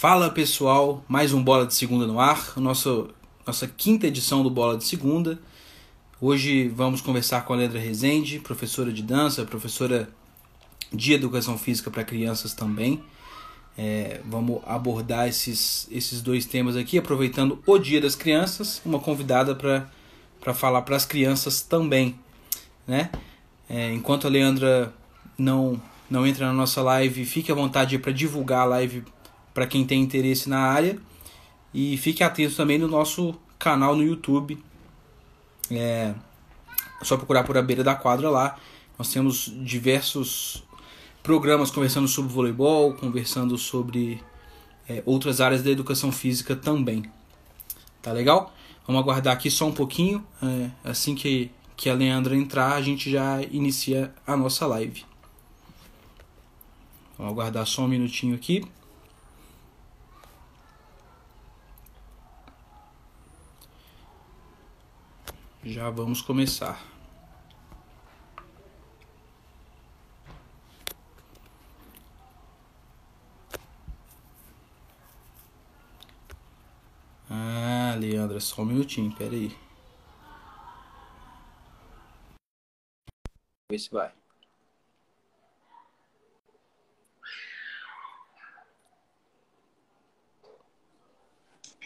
Fala pessoal, mais um Bola de Segunda no ar, nosso, nossa quinta edição do Bola de Segunda. Hoje vamos conversar com a Leandra Rezende, professora de dança, professora de educação física para crianças também. É, vamos abordar esses, esses dois temas aqui, aproveitando o Dia das Crianças, uma convidada para falar para as crianças também. Né? É, enquanto a Leandra não, não entra na nossa live, fique à vontade para divulgar a live para quem tem interesse na área. E fique atento também no nosso canal no YouTube. É, só procurar por a beira da quadra lá. Nós temos diversos programas conversando sobre voleibol, conversando sobre é, outras áreas da educação física também. Tá legal? Vamos aguardar aqui só um pouquinho. É, assim que, que a Leandra entrar, a gente já inicia a nossa live. Vamos aguardar só um minutinho aqui. Já vamos começar. Ah, Leandra, só um minutinho, pera aí. Vê se vai.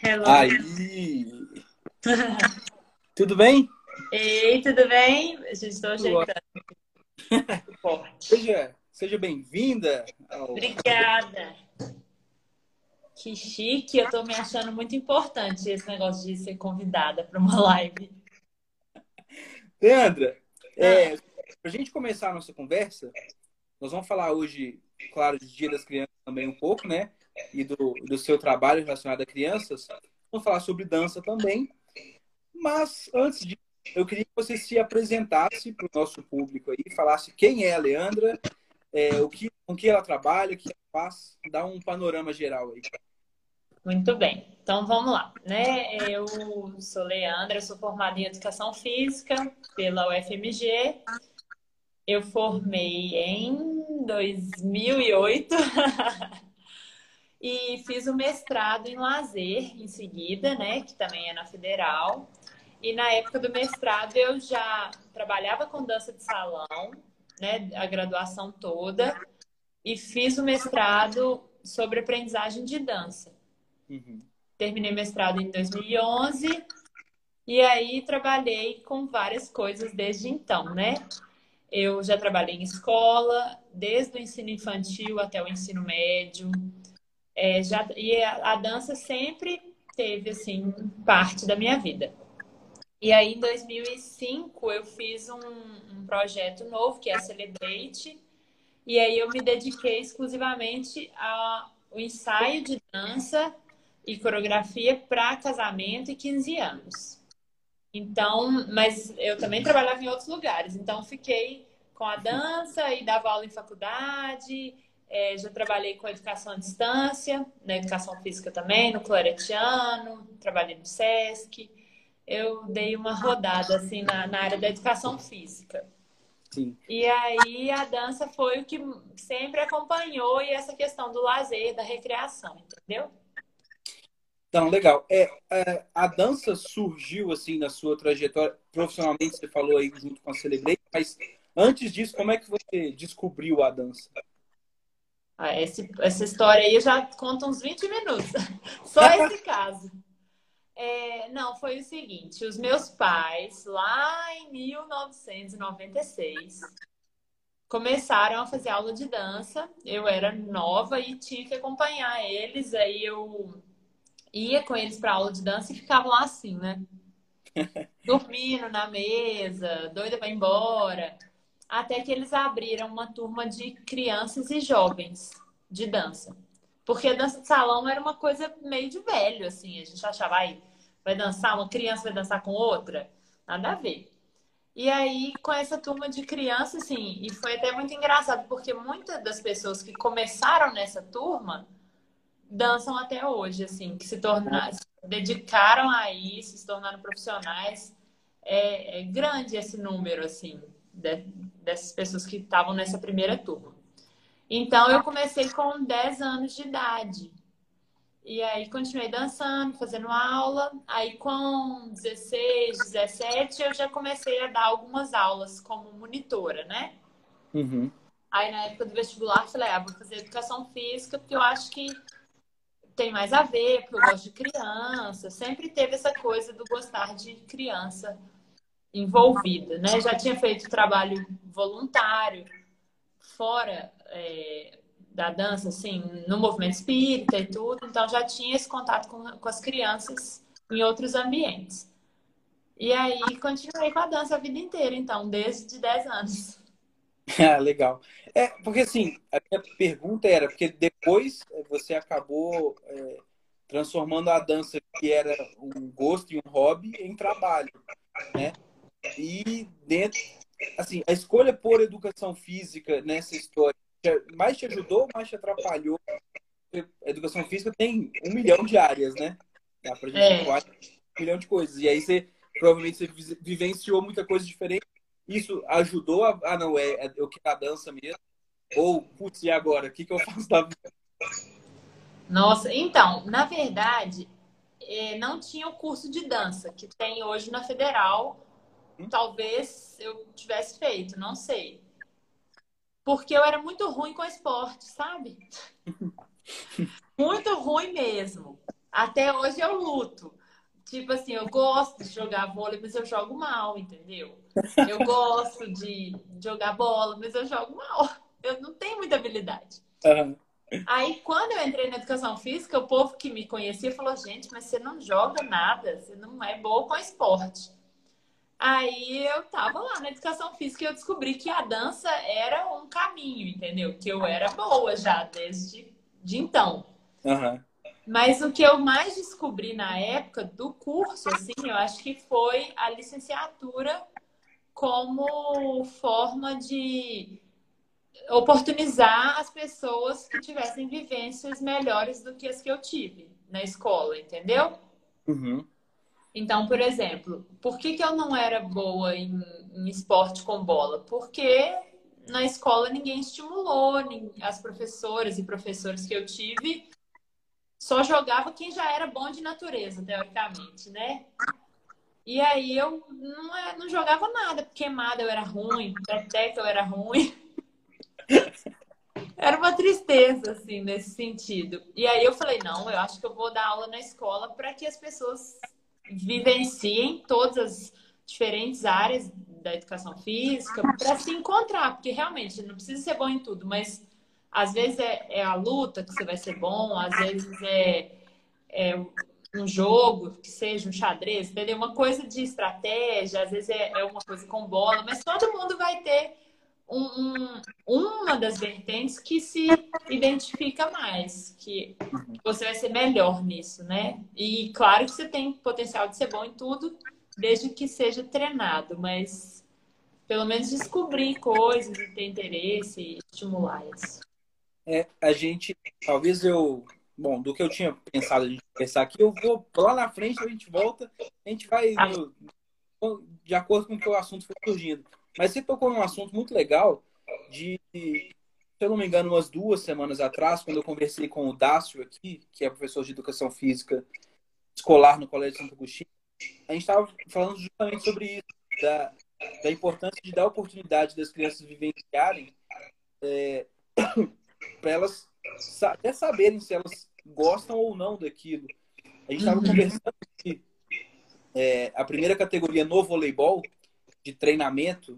Hello. Aí! Tudo bem? Ei, tudo bem? Estou ajeitando. Seja, seja bem-vinda. Ao... Obrigada. Que chique, eu estou me achando muito importante esse negócio de ser convidada para uma live. Leandra, é, para a gente começar a nossa conversa, nós vamos falar hoje, claro, do Dia das Crianças também um pouco, né? E do, do seu trabalho relacionado a crianças. Vamos falar sobre dança também. Mas antes de eu queria que você se apresentasse para o nosso público aí, falasse quem é a Leandra, é, o que, com que ela trabalha, o que ela faz, dá um panorama geral aí. Muito bem, então vamos lá. Né? Eu sou Leandra, sou formada em Educação Física pela UFMG. Eu formei em 2008 e fiz o mestrado em lazer em seguida, né? Que também é na Federal. E na época do mestrado eu já trabalhava com dança de salão, né, a graduação toda, e fiz o mestrado sobre aprendizagem de dança. Uhum. Terminei o mestrado em 2011 e aí trabalhei com várias coisas desde então, né? Eu já trabalhei em escola, desde o ensino infantil até o ensino médio. É, já, e a, a dança sempre teve, assim, parte da minha vida. E aí, em 2005, eu fiz um, um projeto novo, que é a Celebrate. E aí, eu me dediquei exclusivamente ao ensaio de dança e coreografia para casamento e 15 anos. Então, mas eu também trabalhava em outros lugares. Então, fiquei com a dança e dava aula em faculdade. É, já trabalhei com educação à distância, na educação física também, no Claretiano, trabalhei no SESC eu dei uma rodada assim na, na área da educação física. Sim. E aí a dança foi o que sempre acompanhou e essa questão do lazer, da recreação, entendeu? Então, legal. É, é, a dança surgiu assim na sua trajetória profissionalmente, você falou aí junto com a Celebrate, mas antes disso, como é que você descobriu a dança? Ah, esse, essa história aí eu já conto uns 20 minutos. Só esse caso. É, não, foi o seguinte: os meus pais, lá em 1996, começaram a fazer aula de dança. Eu era nova e tinha que acompanhar eles. Aí eu ia com eles para aula de dança e ficava lá assim, né? Dormindo na mesa, doida para ir embora. Até que eles abriram uma turma de crianças e jovens de dança. Porque dança de salão era uma coisa meio de velho, assim. A gente achava, aí, vai dançar, uma criança vai dançar com outra. Nada a ver. E aí, com essa turma de crianças, assim, e foi até muito engraçado, porque muitas das pessoas que começaram nessa turma dançam até hoje, assim, que se tornaram, se dedicaram a isso, se tornaram profissionais. É, é grande esse número, assim, de, dessas pessoas que estavam nessa primeira turma. Então, eu comecei com 10 anos de idade. E aí continuei dançando, fazendo aula. Aí com 16, 17, eu já comecei a dar algumas aulas como monitora, né? Uhum. Aí na época do vestibular, falei, ah, vou fazer educação física, porque eu acho que tem mais a ver, porque eu gosto de criança. Sempre teve essa coisa do gostar de criança envolvida, né? Já tinha feito trabalho voluntário fora é, da dança, assim, no movimento espírita e tudo, então já tinha esse contato com, com as crianças em outros ambientes. E aí continuei com a dança a vida inteira, então, desde 10 anos. Ah, legal. É, porque assim, a minha pergunta era, porque depois você acabou é, transformando a dança, que era um gosto e um hobby, em trabalho, né? E dentro, assim, a escolha por educação física nessa história mais te ajudou ou mais te atrapalhou? A educação física tem um milhão de áreas, né? Dá pra gente é. um milhão de coisas. E aí você provavelmente você vivenciou muita coisa diferente. Isso ajudou a, ah, não, é, é eu quero a dança mesmo. Ou, putz, e agora? O que, que eu faço da vida? Nossa, então, na verdade, é, não tinha o curso de dança que tem hoje na Federal. Hum? Talvez eu tivesse feito, não sei. Porque eu era muito ruim com esporte, sabe? muito ruim mesmo. Até hoje eu luto. Tipo assim, eu gosto de jogar vôlei, mas eu jogo mal, entendeu? Eu gosto de jogar bola, mas eu jogo mal. Eu não tenho muita habilidade. Uhum. Aí, quando eu entrei na educação física, o povo que me conhecia falou: gente, mas você não joga nada, você não é boa com esporte. Aí eu tava lá na educação física e eu descobri que a dança era um caminho, entendeu? Que eu era boa já desde de então. Uhum. Mas o que eu mais descobri na época do curso, assim, eu acho que foi a licenciatura como forma de oportunizar as pessoas que tivessem vivências melhores do que as que eu tive na escola, entendeu? Uhum. Então, por exemplo, por que, que eu não era boa em, em esporte com bola? Porque na escola ninguém estimulou, as professoras e professores que eu tive só jogava quem já era bom de natureza, teoricamente, né? E aí eu não, é, não jogava nada, queimada eu era ruim, peteca eu era ruim. Era uma tristeza, assim, nesse sentido. E aí eu falei, não, eu acho que eu vou dar aula na escola para que as pessoas vivenciem todas as diferentes áreas da educação física para se encontrar, porque realmente não precisa ser bom em tudo, mas às vezes é, é a luta que você vai ser bom, às vezes é, é, um jogo que seja um xadrez, entendeu? Uma coisa de estratégia, às vezes é, é uma coisa com bola, mas todo mundo vai ter um, um, uma das vertentes que se identifica mais, que você vai ser melhor nisso, né? E claro que você tem potencial de ser bom em tudo, desde que seja treinado, mas pelo menos descobrir coisas e ter interesse e estimular isso. É, a gente, talvez eu, bom, do que eu tinha pensado a gente pensar aqui, eu vou lá na frente, a gente volta, a gente vai ah. no, de acordo com o que o assunto foi surgindo. Mas você tocou num assunto muito legal de, se eu não me engano, umas duas semanas atrás, quando eu conversei com o Dácio aqui, que é professor de educação física escolar no Colégio Santo Agostinho, a gente estava falando justamente sobre isso, da, da importância de dar oportunidade das crianças vivenciarem é, para elas até saberem se elas gostam ou não daquilo. A gente estava uhum. conversando que é, a primeira categoria no voleibol de treinamento,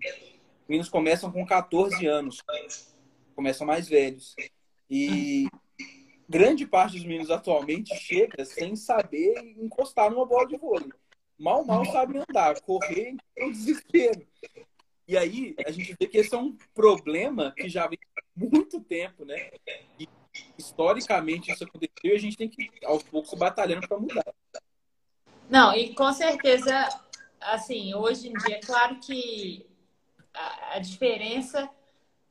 meninos começam com 14 anos, começam mais velhos. E grande parte dos meninos atualmente chega sem saber encostar numa bola de vôlei. Mal, mal sabem andar, correr é um desespero. E aí a gente vê que esse é um problema que já vem há muito tempo, né? E historicamente isso aconteceu e a gente tem que, aos poucos, batalhando para mudar. Não, e com certeza assim, hoje em dia, é claro que a, a diferença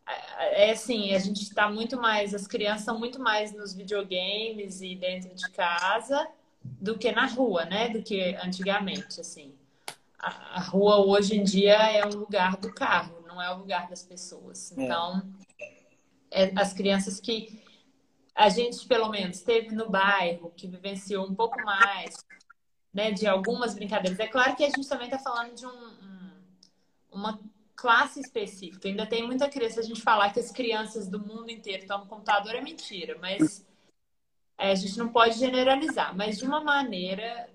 é assim, a gente está muito mais, as crianças são muito mais nos videogames e dentro de casa do que na rua, né? Do que antigamente, assim. A, a rua hoje em dia é o lugar do carro, não é o lugar das pessoas. É. Então. É, as crianças que a gente, pelo menos, teve no bairro, que vivenciou um pouco mais, né, de algumas brincadeiras. É claro que a gente também está falando de um, um, uma classe específica. Ainda tem muita criança. A gente falar que as crianças do mundo inteiro estão no computador é mentira, mas é, a gente não pode generalizar. Mas, de uma maneira,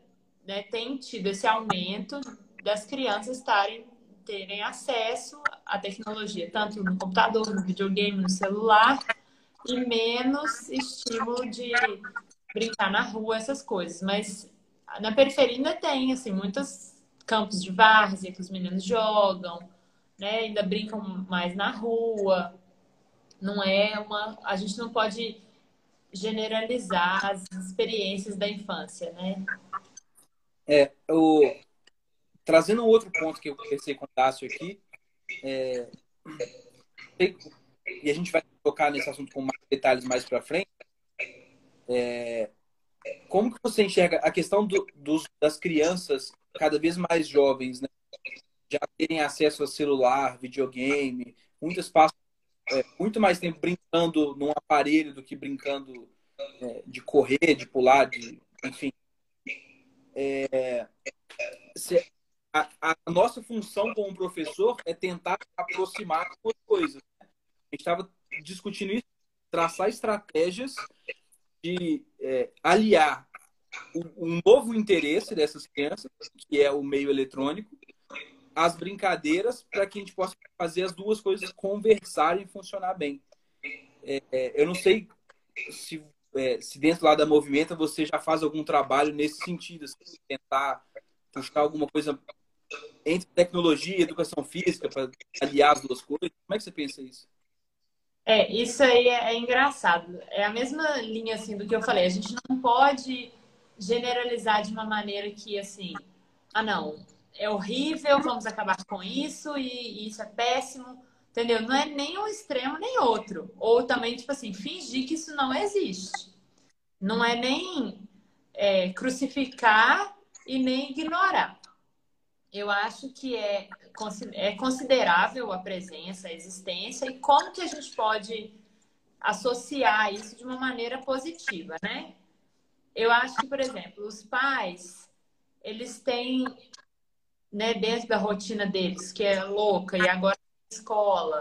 né, tem tido esse aumento das crianças estarem terem acesso à tecnologia, tanto no computador, no videogame, no celular, e menos estímulo de brincar na rua, essas coisas. Mas na periferia ainda tem, assim, muitos campos de várzea que os meninos jogam, né? Ainda brincam mais na rua. Não é uma. A gente não pode generalizar as experiências da infância, né? É, o... trazendo um outro ponto que eu conversei com o Tássio aqui, é... e a gente vai tocar nesse assunto com mais detalhes mais para frente. É... Como que você enxerga a questão do, dos, das crianças cada vez mais jovens, né? já terem acesso a celular, videogame, muitas passam é, muito mais tempo brincando num aparelho do que brincando é, de correr, de pular, de enfim. É, se, a, a, nossa função como professor é tentar aproximar as coisas. A gente estava discutindo isso, traçar estratégias de é, aliar um novo interesse dessas crianças, que é o meio eletrônico, as brincadeiras para que a gente possa fazer as duas coisas conversarem e funcionar bem. É, é, eu não sei se, é, se dentro lá da Movimenta você já faz algum trabalho nesse sentido, assim, tentar buscar alguma coisa entre tecnologia e educação física para aliar as duas coisas. Como é que você pensa isso? É, isso aí é, é engraçado. É a mesma linha assim do que eu falei. A gente não pode generalizar de uma maneira que assim, ah não, é horrível, vamos acabar com isso e, e isso é péssimo, entendeu? Não é nem um extremo nem outro. Ou também, tipo assim, fingir que isso não existe. Não é nem é, crucificar e nem ignorar. Eu acho que é, é considerável a presença, a existência e como que a gente pode associar isso de uma maneira positiva, né? Eu acho que, por exemplo, os pais, eles têm né, dentro da rotina deles, que é louca, e agora escola.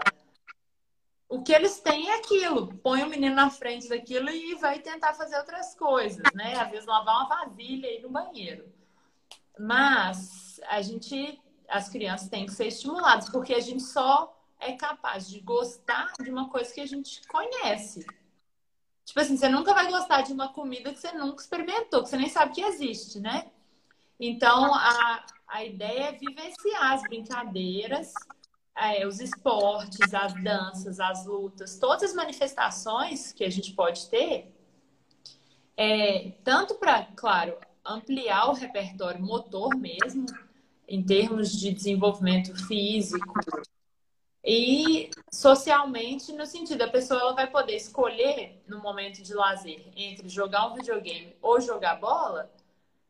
O que eles têm é aquilo. Põe o menino na frente daquilo e vai tentar fazer outras coisas, né? Às vezes lavar uma vasilha aí no banheiro. Mas a gente, as crianças têm que ser estimuladas, porque a gente só é capaz de gostar de uma coisa que a gente conhece. Tipo assim, você nunca vai gostar de uma comida que você nunca experimentou, que você nem sabe que existe, né? Então, a, a ideia é vivenciar as brincadeiras, é, os esportes, as danças, as lutas, todas as manifestações que a gente pode ter, é, tanto para, claro, ampliar o repertório motor mesmo, em termos de desenvolvimento físico, e socialmente, no sentido, a pessoa ela vai poder escolher no momento de lazer entre jogar um videogame ou jogar bola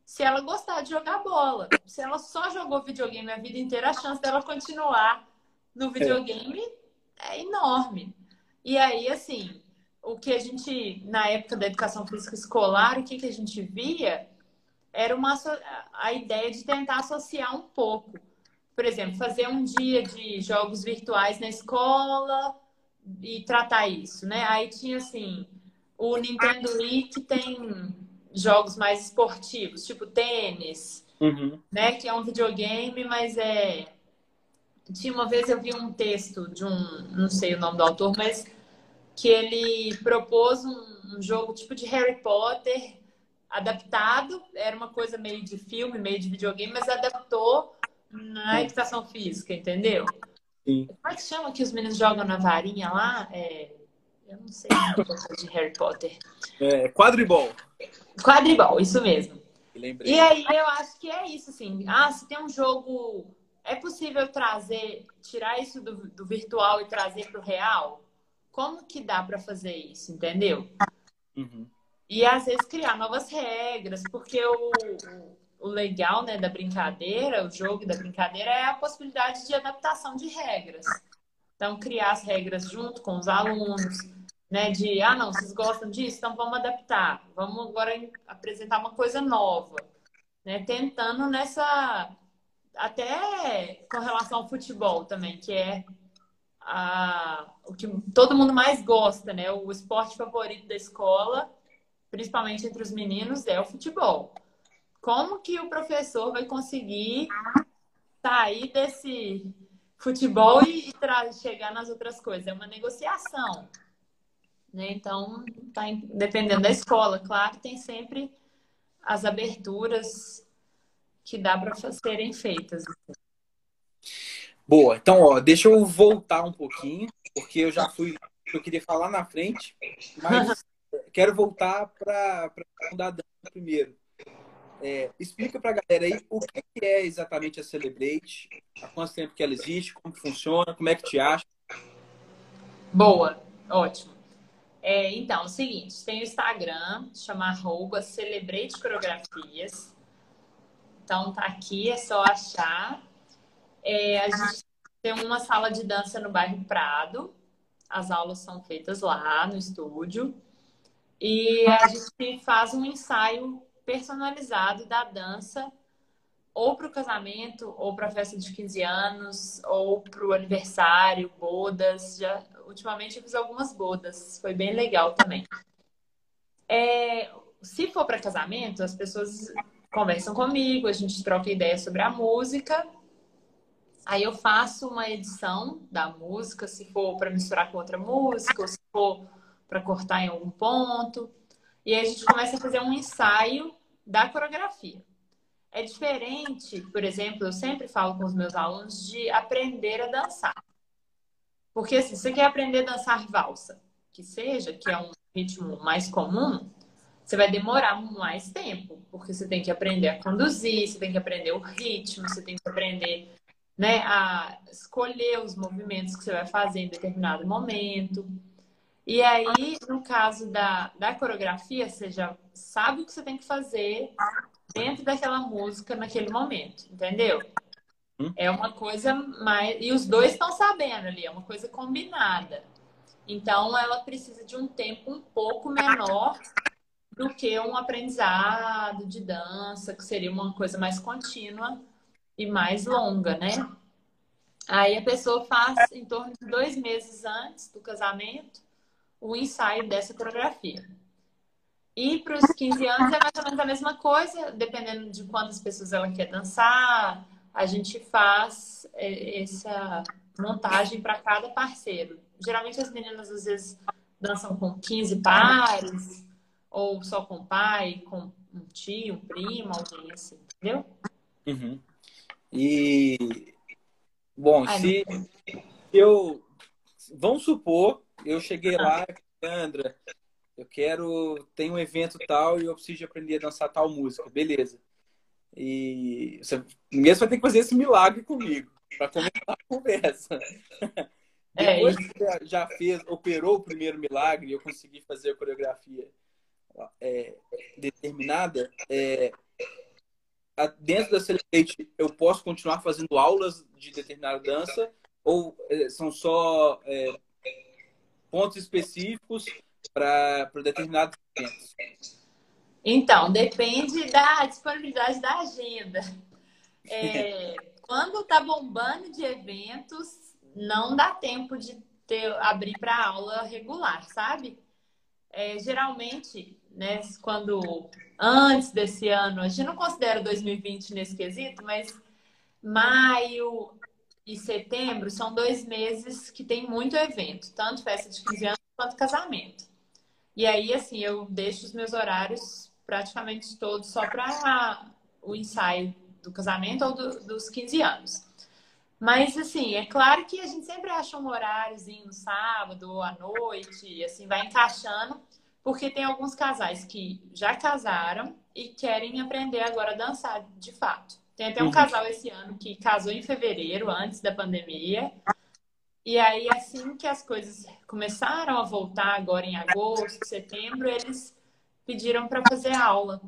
se ela gostar de jogar bola. Se ela só jogou videogame a vida inteira, a chance dela continuar no videogame é, é enorme. E aí, assim, o que a gente, na época da educação física escolar, o que, que a gente via era uma, a ideia de tentar associar um pouco. Por exemplo, fazer um dia de jogos virtuais na escola e tratar isso, né? Aí tinha, assim, o Nintendo Wii que tem jogos mais esportivos, tipo tênis, uhum. né? Que é um videogame, mas é. Tinha uma vez eu vi um texto de um, não sei o nome do autor, mas que ele propôs um, um jogo tipo de Harry Potter adaptado, era uma coisa meio de filme, meio de videogame, mas adaptou na educação física, entendeu? Sim. Como é que chama que os meninos jogam na varinha lá? É... Eu não sei de Harry Potter. É, quadribol. Quadribol, isso mesmo. E aí eu acho que é isso, assim. Ah, se tem um jogo. É possível trazer, tirar isso do, do virtual e trazer para o real? Como que dá para fazer isso, entendeu? Uhum. E às vezes criar novas regras, porque o, o legal né, da brincadeira, o jogo da brincadeira é a possibilidade de adaptação de regras. Então, criar as regras junto com os alunos, né? De, ah, não, vocês gostam disso? Então vamos adaptar. Vamos agora apresentar uma coisa nova, né? Tentando nessa... Até com relação ao futebol também, que é a, o que todo mundo mais gosta, né? O esporte favorito da escola, principalmente entre os meninos, é o futebol. Como que o professor vai conseguir sair desse futebol e, chegar nas outras coisas? É uma negociação. Né? Então, tá dependendo da escola, claro, tem sempre as aberturas que dá para serem feitas. Boa, então, ó, deixa eu voltar um pouquinho, porque eu já fui, eu queria falar na frente, mas quero voltar para a dança primeiro. É, explica para a galera aí o que é exatamente a Celebrate, há quanto tempo que ela existe, como funciona, como é que te acha. Boa, ótimo. É, então, é o seguinte, tem o Instagram, chama arroba Celebrate Coreografias. Então tá aqui, é só achar. É, a gente tem uma sala de dança no bairro Prado. As aulas são feitas lá no estúdio. E a gente faz um ensaio personalizado da dança ou para o casamento, ou para a festa de 15 anos, ou para o aniversário, bodas. Já, ultimamente eu fiz algumas bodas, foi bem legal também. É, se for para casamento, as pessoas conversam comigo, a gente troca ideias sobre a música. Aí eu faço uma edição da música, se for para misturar com outra música, ou se for para cortar em algum ponto. E aí a gente começa a fazer um ensaio da coreografia. É diferente, por exemplo, eu sempre falo com os meus alunos de aprender a dançar. Porque assim, se você quer aprender a dançar valsa, que seja, que é um ritmo mais comum, você vai demorar mais tempo, porque você tem que aprender a conduzir, você tem que aprender o ritmo, você tem que aprender né, a escolher os movimentos que você vai fazer em determinado momento. E aí, no caso da, da coreografia, você já sabe o que você tem que fazer dentro daquela música naquele momento, entendeu? Hum? É uma coisa mais. E os dois estão sabendo ali, é uma coisa combinada. Então, ela precisa de um tempo um pouco menor do que um aprendizado de dança, que seria uma coisa mais contínua e mais longa, né? Aí a pessoa faz em torno de dois meses antes do casamento o ensaio dessa coreografia. E para os 15 anos é mais ou menos a mesma coisa, dependendo de quantas pessoas ela quer dançar, a gente faz é, essa montagem para cada parceiro. Geralmente as meninas às vezes dançam com 15 pares, ou só com pai, com um tio, um primo, alguém assim, entendeu? Uhum. E bom, Ai, se eu vamos supor, eu cheguei lá, Sandra, eu quero, tem um evento tal e eu preciso aprender a dançar tal música, beleza. E você mesmo vai ter que fazer esse milagre comigo para começar a conversa. É, Depois que você já fez, operou o primeiro milagre e eu consegui fazer a coreografia é, determinada, é, dentro da Celebrate eu posso continuar fazendo aulas de determinada dança ou é, são só é, pontos específicos para determinados eventos? Então, depende da disponibilidade da agenda. É, quando está bombando de eventos, não dá tempo de ter, abrir para aula regular, sabe? É, geralmente, né, quando antes desse ano, a gente não considera 2020 nesse quesito, mas maio e setembro são dois meses que tem muito evento, tanto festa de 15 anos quanto casamento. E aí, assim, eu deixo os meus horários praticamente todos só para o ensaio do casamento ou do, dos 15 anos. Mas, assim, é claro que a gente sempre acha um horáriozinho no sábado ou à noite, e assim, vai encaixando, porque tem alguns casais que já casaram e querem aprender agora a dançar de fato. Tem até um uhum. casal esse ano que casou em fevereiro, antes da pandemia, e aí, assim que as coisas começaram a voltar agora em agosto, setembro, eles pediram para fazer aula.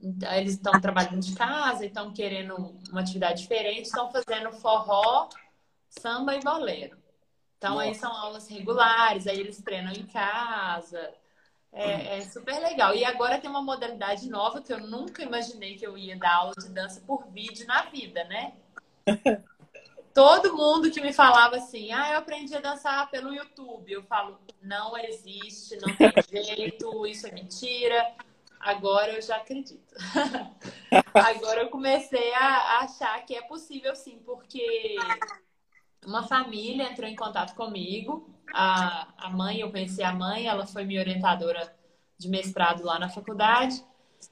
Então, eles estão trabalhando de casa, estão querendo uma atividade diferente, estão fazendo forró, samba e bolero. Então, Nossa. aí são aulas regulares, aí eles treinam em casa. É, é, super legal. E agora tem uma modalidade nova que eu nunca imaginei que eu ia dar aula de dança por vídeo na vida, né? Todo mundo que me falava assim, ah, eu aprendi a dançar pelo YouTube. Eu falo, não existe, não tem jeito, isso é mentira. Agora eu já acredito. Agora eu comecei a achar que é possível sim, porque uma família entrou em contato comigo. A, a mãe, eu conheci a mãe, ela foi minha orientadora de mestrado lá na faculdade.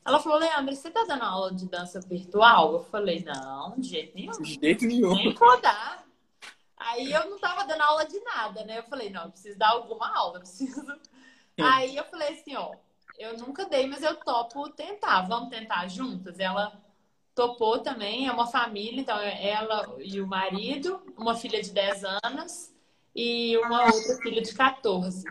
Ela falou, Leandro, você tá dando aula de dança virtual? Eu falei, não, de jeito nenhum. De jeito nenhum. Nem rodar. Aí eu não tava dando aula de nada, né? Eu falei, não, eu preciso dar alguma aula, preciso. Aí eu falei assim, ó, eu nunca dei, mas eu topo tentar. Vamos tentar juntas? Ela topou também, é uma família, então é ela e o marido, uma filha de 10 anos e uma outra filha de 14.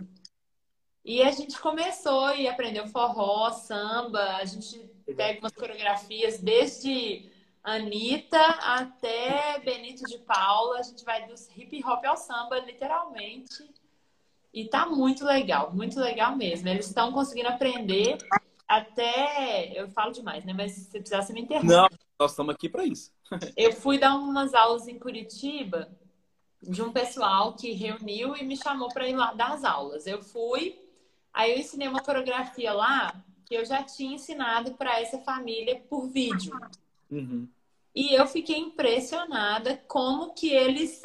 E a gente começou e aprendeu forró, samba, a gente pega umas coreografias desde Anitta até Benito de Paula, a gente vai do hip hop ao samba, literalmente. E tá muito legal, muito legal mesmo. Eles estão conseguindo aprender até. Eu falo demais, né? Mas se precisar, você me interrompe. Não, nós estamos aqui para isso. eu fui dar umas aulas em Curitiba de um pessoal que reuniu e me chamou para ir lá dar as aulas. Eu fui, aí eu ensinei uma coreografia lá que eu já tinha ensinado para essa família por vídeo. Uhum. E eu fiquei impressionada como que eles,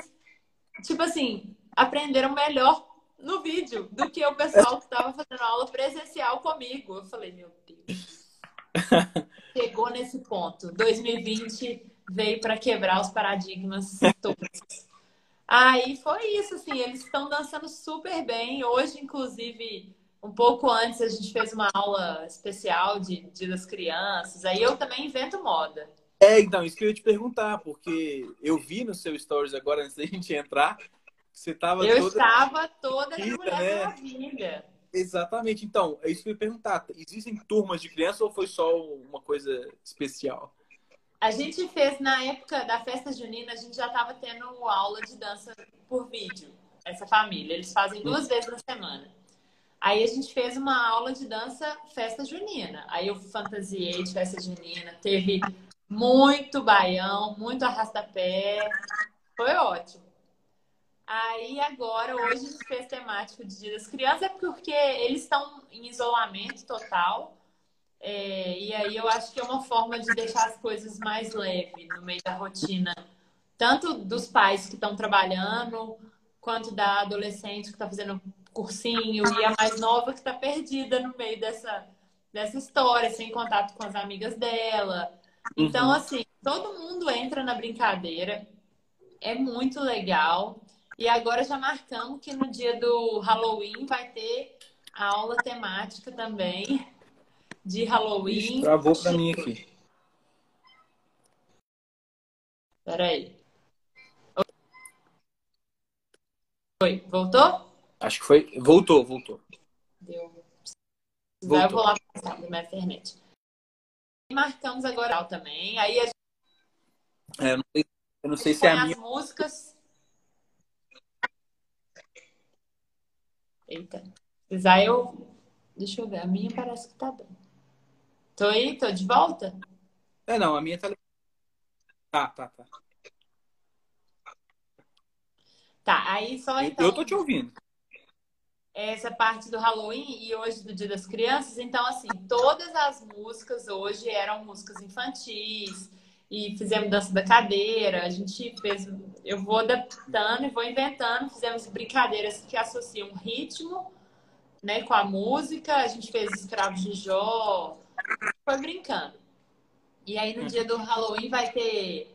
tipo assim, aprenderam melhor no vídeo do que o pessoal que estava fazendo aula presencial comigo. Eu falei, meu Deus. Chegou nesse ponto. 2020 veio para quebrar os paradigmas todos. Aí foi isso, assim, eles estão dançando super bem. Hoje, inclusive, um pouco antes, a gente fez uma aula especial de Dia das Crianças. Aí eu também invento moda. É, então, isso que eu ia te perguntar, porque eu vi no seu stories agora, antes da gente entrar, você estava Eu toda... estava toda Mulher né? Maravilha. Exatamente. Então, é isso que eu ia perguntar. Existem turmas de criança ou foi só uma coisa especial? A gente fez, na época da festa junina, a gente já estava tendo aula de dança por vídeo, essa família. Eles fazem duas hum. vezes na semana. Aí a gente fez uma aula de dança festa junina. Aí eu fantasiei de festa junina. Teve muito baião, muito arrasta-pé. Foi ótimo. Aí agora, hoje a gente fez temático de Dia das Crianças, é porque eles estão em isolamento total. É, e aí eu acho que é uma forma de deixar as coisas mais leves no meio da rotina, tanto dos pais que estão trabalhando, quanto da adolescente que está fazendo cursinho, e a mais nova que está perdida no meio dessa, dessa história, sem contato com as amigas dela. Então, uhum. assim, todo mundo entra na brincadeira. É muito legal. E agora já marcamos que no dia do Halloween vai ter a aula temática também de Halloween. Travou para mim aqui. Peraí. Oi, voltou? Acho que foi. Voltou, voltou. Deu. Voltou. Eu vou lá passar minha internet. Marcamos agora também. Aí a gente. É, eu não sei, eu não sei se é a minha. As músicas Eita. Precisar eu. Deixa eu ver. A minha parece que tá bem. Tô aí? Tô de volta? É, não. A minha tá. Tá, tá, tá. Tá, aí só então. Eu tô te ouvindo. Essa parte do Halloween e hoje do Dia das Crianças. Então, assim, todas as músicas hoje eram músicas infantis e fizemos dança da cadeira. A gente fez, eu vou adaptando e vou inventando. Fizemos brincadeiras que associam ritmo, né, com a música. A gente fez escravos de Jó, foi brincando. E aí no dia do Halloween vai ter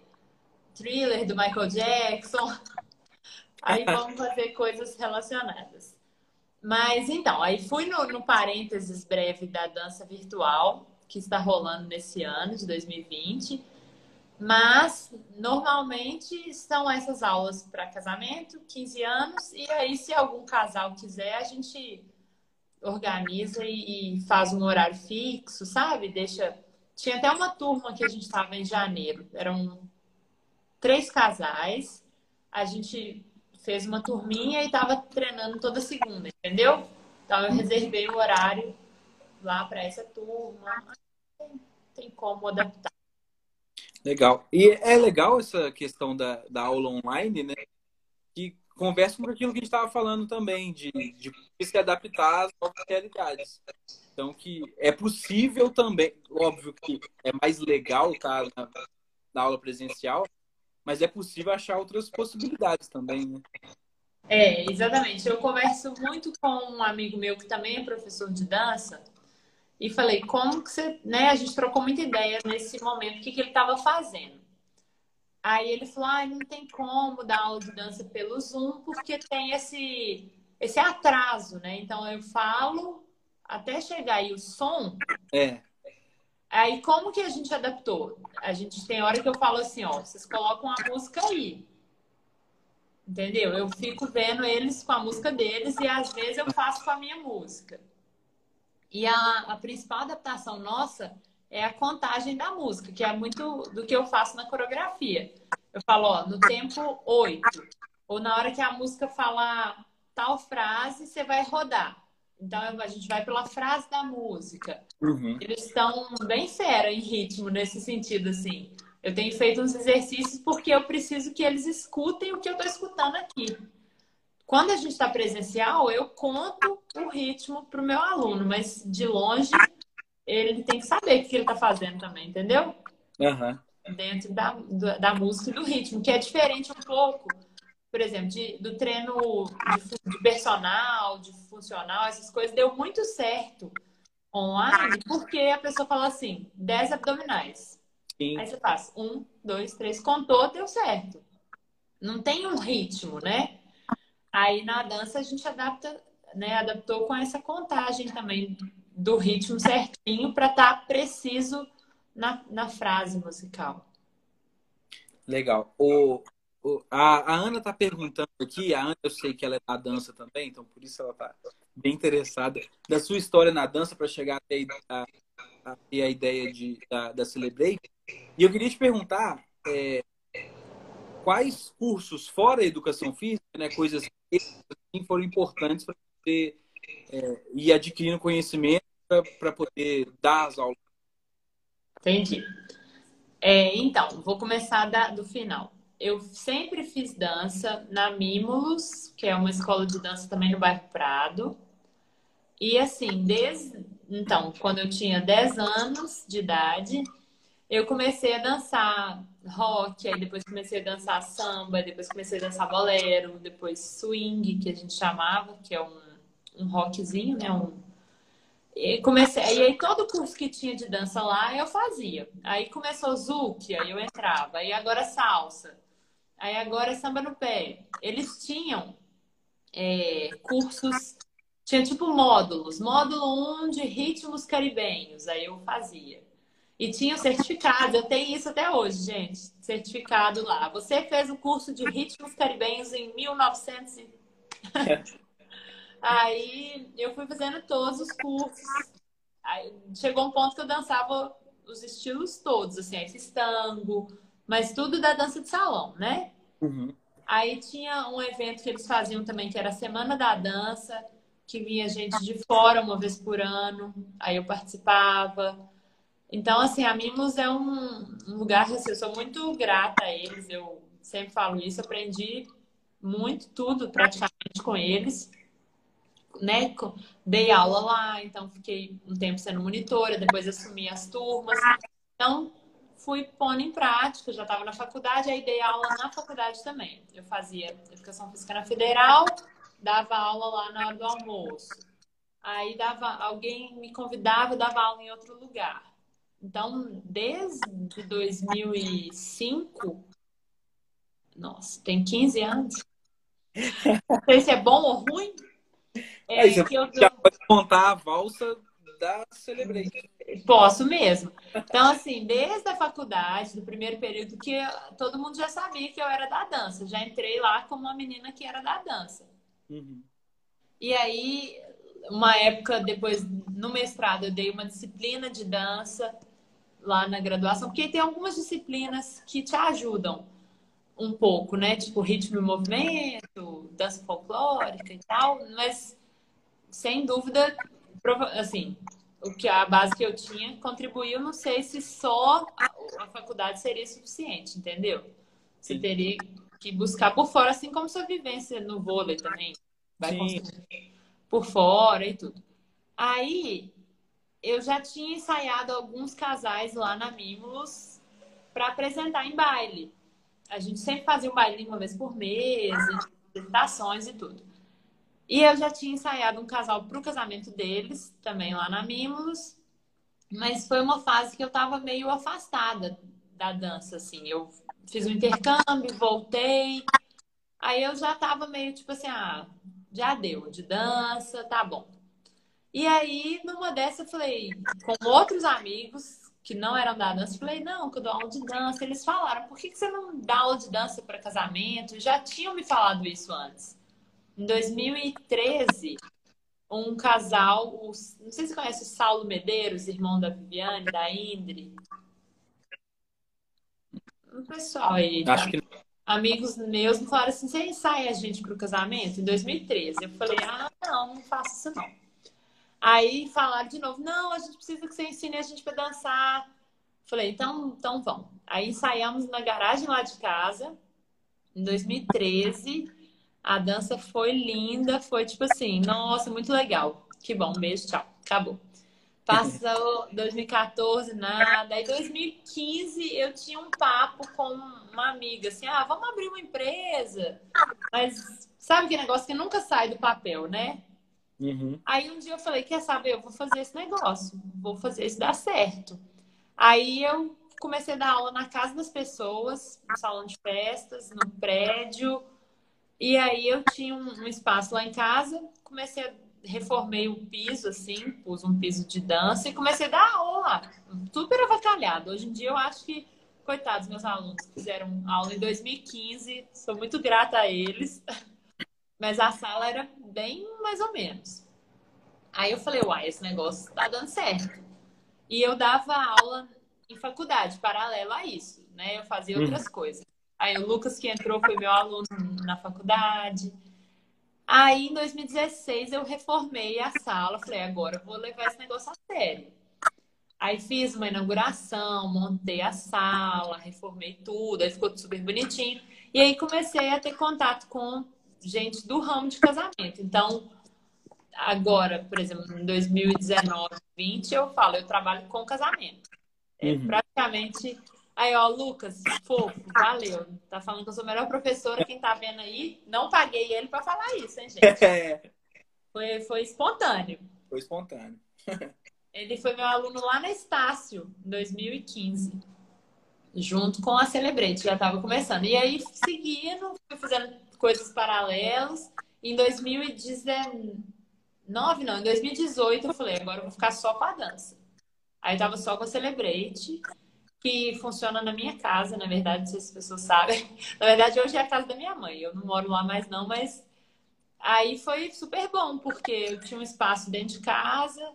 thriller do Michael Jackson. Aí vamos fazer coisas relacionadas. Mas então, aí fui no, no parênteses breve da dança virtual que está rolando nesse ano de 2020. Mas normalmente são essas aulas para casamento, 15 anos, e aí se algum casal quiser, a gente organiza e, faz um horário fixo, sabe? Deixa. Tinha até uma turma que a gente estava em janeiro, eram três casais, a gente fez uma turminha e estava treinando toda segunda, entendeu? Então eu reservei o horário lá para essa turma. Tem como adaptar. Legal. E é legal essa questão da, da aula online, né? Que conversa com aquilo que a gente estava falando também, de, de se adaptar às novas realidades. Então, que é possível também, óbvio que é mais legal estar tá, na, na aula presencial, mas é possível achar outras possibilidades também, né? É, exatamente. Eu converso muito com um amigo meu que também é professor de dança e falei, como que você, né? A gente trocou muita ideia nesse momento, o que, que ele estava fazendo. Aí ele falou, ah, não tem como dar aula de dança pelo Zoom, porque tem esse, esse atraso, né? Então eu falo até chegar aí o som. É. Aí como que a gente adaptou? A gente tem hora que eu falo assim, ó, vocês colocam a música aí. Entendeu? Eu fico vendo eles com a música deles e às vezes eu faço com a minha música. E a, a principal adaptação nossa é a contagem da música, que é muito do que eu faço na coreografia. Eu falo, ó, no tempo 8, ou na hora que a música falar tal frase, você vai rodar. Então a gente vai pela frase da música. Uhum. Eles estão bem fera em ritmo nesse sentido, assim. Eu tenho feito uns exercícios porque eu preciso que eles escutem o que eu estou escutando aqui. Quando a gente está presencial, eu conto o ritmo para o meu aluno, mas de longe ele tem que saber o que ele está fazendo também, entendeu? Uhum. Dentro da, da música e do ritmo, que é diferente um pouco, por exemplo, de, do treino de, de personal, de funcional, essas coisas, deu muito certo online, porque a pessoa fala assim, 10 abdominais. Sim. Aí você faz um, dois, três, contou, deu certo. Não tem um ritmo, né? Aí na dança a gente adapta, né? Adaptou com essa contagem também do ritmo certinho para estar tá preciso na, na frase musical. Legal. O, o, a, a Ana está perguntando aqui, a Ana eu sei que ela é da dança também, então por isso ela está bem interessada da sua história na dança para chegar até a, a, a, ideia de, da, da Celebrate. E eu queria te perguntar é, quais cursos, fora a educação física, né, coisas que assim, foram importantes para você é, ir adquirindo conhecimento para poder dar as aulas. Entendi. É, então, vou começar da, do final. Eu sempre fiz dança na Mimulus, que é uma escola de dança também no bairro Prado. E assim, desde então, quando eu tinha 10 anos de idade, eu comecei a dançar rock, aí depois comecei a dançar samba, depois comecei a dançar bolero, depois swing, que a gente chamava, que é um, um rockzinho, né? Um... E comecei, e aí todo curso que tinha de dança lá eu fazia. Aí começou Zouk, aí eu entrava, aí agora salsa, aí agora samba no pé. Eles tinham é, cursos, tinha tipo módulos, módulo 1 um de ritmos caribenhos, aí eu fazia. E tinha o certificado, eu tenho isso até hoje, gente. Certificado lá. Você fez o curso de ritmos caribenhos em 1900. E... Aí eu fui fazendo todos os cursos. Aí chegou um ponto que eu dançava os estilos todos, assim, aí fiz tango, mas tudo da dança de salão, né? Uhum. Aí tinha um evento que eles faziam também, que era a Semana da Dança, que vinha gente de fora uma vez por ano, aí eu participava. Então, assim, a Mimos é um, lugar, assim, eu sou muito grata a eles, eu sempre falo isso, aprendi muito, tudo praticamente com eles, né? Dei aula lá, então fiquei um tempo sendo monitora, depois assumi as turmas. Então, fui pondo em prática, já estava na faculdade, aí dei aula na faculdade também. Eu fazia educação física na federal, dava aula lá na hora do almoço. Aí dava, alguém me convidava, eu dava aula em outro lugar. Então, desde 2005, nossa, tem 15 anos. Não sei se é bom ou ruim. É, é que eu já pode contar a valsa da Celebrate. Posso mesmo. Então, assim, desde a faculdade, do primeiro período, que todo mundo já sabia que eu era da dança. Já entrei lá como uma menina que era da dança. Uhum. E aí, uma época depois, no mestrado, eu dei uma disciplina de dança lá na graduação, porque tem algumas disciplinas que te ajudam. um pouco, né? Tipo, ritmo e movimento, dança folclórica e tal, mas sem dúvida, assim, o que a base que eu tinha contribuiu, não sei se só a, a faculdade seria suficiente, entendeu? Você Sim. teria que buscar por fora, assim como sua vivência no vôlei também. Vai por fora e tudo. Aí eu já tinha ensaiado alguns casais lá na Mimulus para apresentar em baile. A gente sempre fazia um baile uma vez por mês, apresentações e tudo. E eu já tinha ensaiado um casal para o casamento deles, também lá na Mimos. Mas foi uma fase que eu estava meio afastada da dança, assim. Eu fiz um intercâmbio, voltei. Aí eu já estava meio tipo assim, ah, já deu de dança, tá bom. E aí, numa dessa, eu falei, com outros amigos que não eram da dança, eu falei, não, que eu dou aula de dança. Eles falaram, por que, que você não dá aula de dança para casamento? Já tinham me falado isso antes. Em 2013, um casal, não sei se você conhece o Saulo Medeiros, irmão da Viviane, da Indri. Um pessoal aí. Tá? Acho que... Amigos meus me falaram assim: você ensaia a gente para o casamento? Em 2013. Eu falei: ah, não, não faço isso não. Aí falaram de novo: não, a gente precisa que você ensine a gente para dançar. Falei: então, então vamos. Aí ensaiamos na garagem lá de casa, em 2013. A dança foi linda, foi tipo assim, nossa, muito legal. Que bom, beijo, tchau. Acabou. Passou 2014, nada. Aí 2015 eu tinha um papo com uma amiga, assim, ah, vamos abrir uma empresa. Mas sabe que negócio que nunca sai do papel, né? Uhum. Aí um dia eu falei, quer saber, eu vou fazer esse negócio, vou fazer isso dar certo. Aí eu comecei a dar aula na casa das pessoas, no salão de festas, no prédio, e aí eu tinha um, um espaço lá em casa, comecei a reformei o piso, assim, pus um piso de dança e comecei a dar aula, super avacalhado. Hoje em dia eu acho que, coitados, meus alunos fizeram aula em 2015, sou muito grata a eles, mas a sala era bem mais ou menos. Aí eu falei, uai, esse negócio tá dando certo. E eu dava aula em faculdade, paralela a isso, né? Eu fazia uhum. outras coisas. Aí o Lucas, que entrou, foi meu aluno na faculdade. Aí, em 2016, eu reformei a sala. Falei, agora eu vou levar esse negócio a sério. Aí fiz uma inauguração, montei a sala, reformei tudo, aí ficou super bonitinho. E aí comecei a ter contato com gente do ramo de casamento. Então, agora, por exemplo, em 2019, 20, eu falo, eu trabalho com casamento. É uhum. praticamente Aí, ó, Lucas, fofo, valeu. Tá falando que eu sou a melhor professora, quem tá vendo aí. Não paguei ele para falar isso, hein, gente? Foi, foi espontâneo. Foi espontâneo. ele foi meu aluno lá na Estácio, em 2015. Junto com a Celebrate, já tava começando. E aí, seguindo, fui fazendo coisas paralelas. Em 2019, não, em 2018, eu falei, agora eu vou ficar só com a dança. Aí tava só com a Celebrate que funciona na minha casa, na verdade, não sei se as pessoas sabem. Na verdade, hoje é a casa da minha mãe. Eu não moro lá mais não, mas aí foi super bom, porque eu tinha um espaço dentro de casa,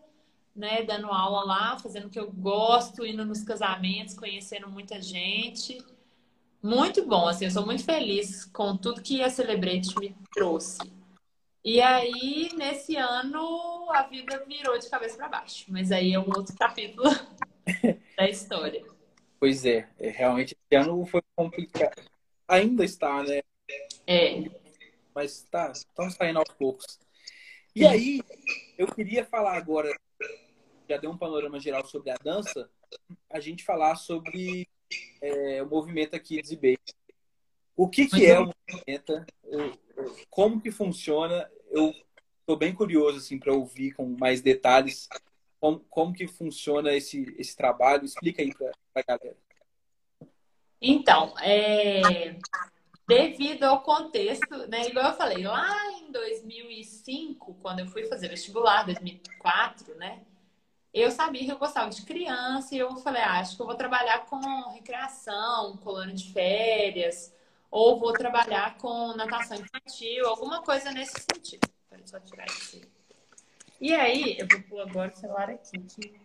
né, dando aula lá, fazendo o que eu gosto, indo nos casamentos, conhecendo muita gente. Muito bom, assim, eu sou muito feliz com tudo que a Celebrate me trouxe. E aí, nesse ano, a vida virou de cabeça para baixo. Mas aí é um outro capítulo da história. Pois é, é, realmente esse ano foi complicado. Ainda está, né? É. Mas tá, estamos saindo aos poucos. E aí, eu queria falar agora, já deu um panorama geral sobre a dança, a gente falar sobre é, o movimento aqui de Debate. O que, que é o movimento? Como que funciona? Eu estou bem curioso assim para ouvir com mais detalhes como, como que funciona esse, esse trabalho. Explica aí para para a galera? Então, é, devido ao contexto, né, igual eu falei, lá em 2005, quando eu fui fazer vestibular, 2004, né, eu sabia que eu gostava de criança e eu falei, ah, acho que eu vou trabalhar com recreação, colônia de férias, ou vou trabalhar com natação infantil, alguma coisa nesse sentido. Peraí, só tirar isso. E aí, eu vou pôr agora o celular aqui, que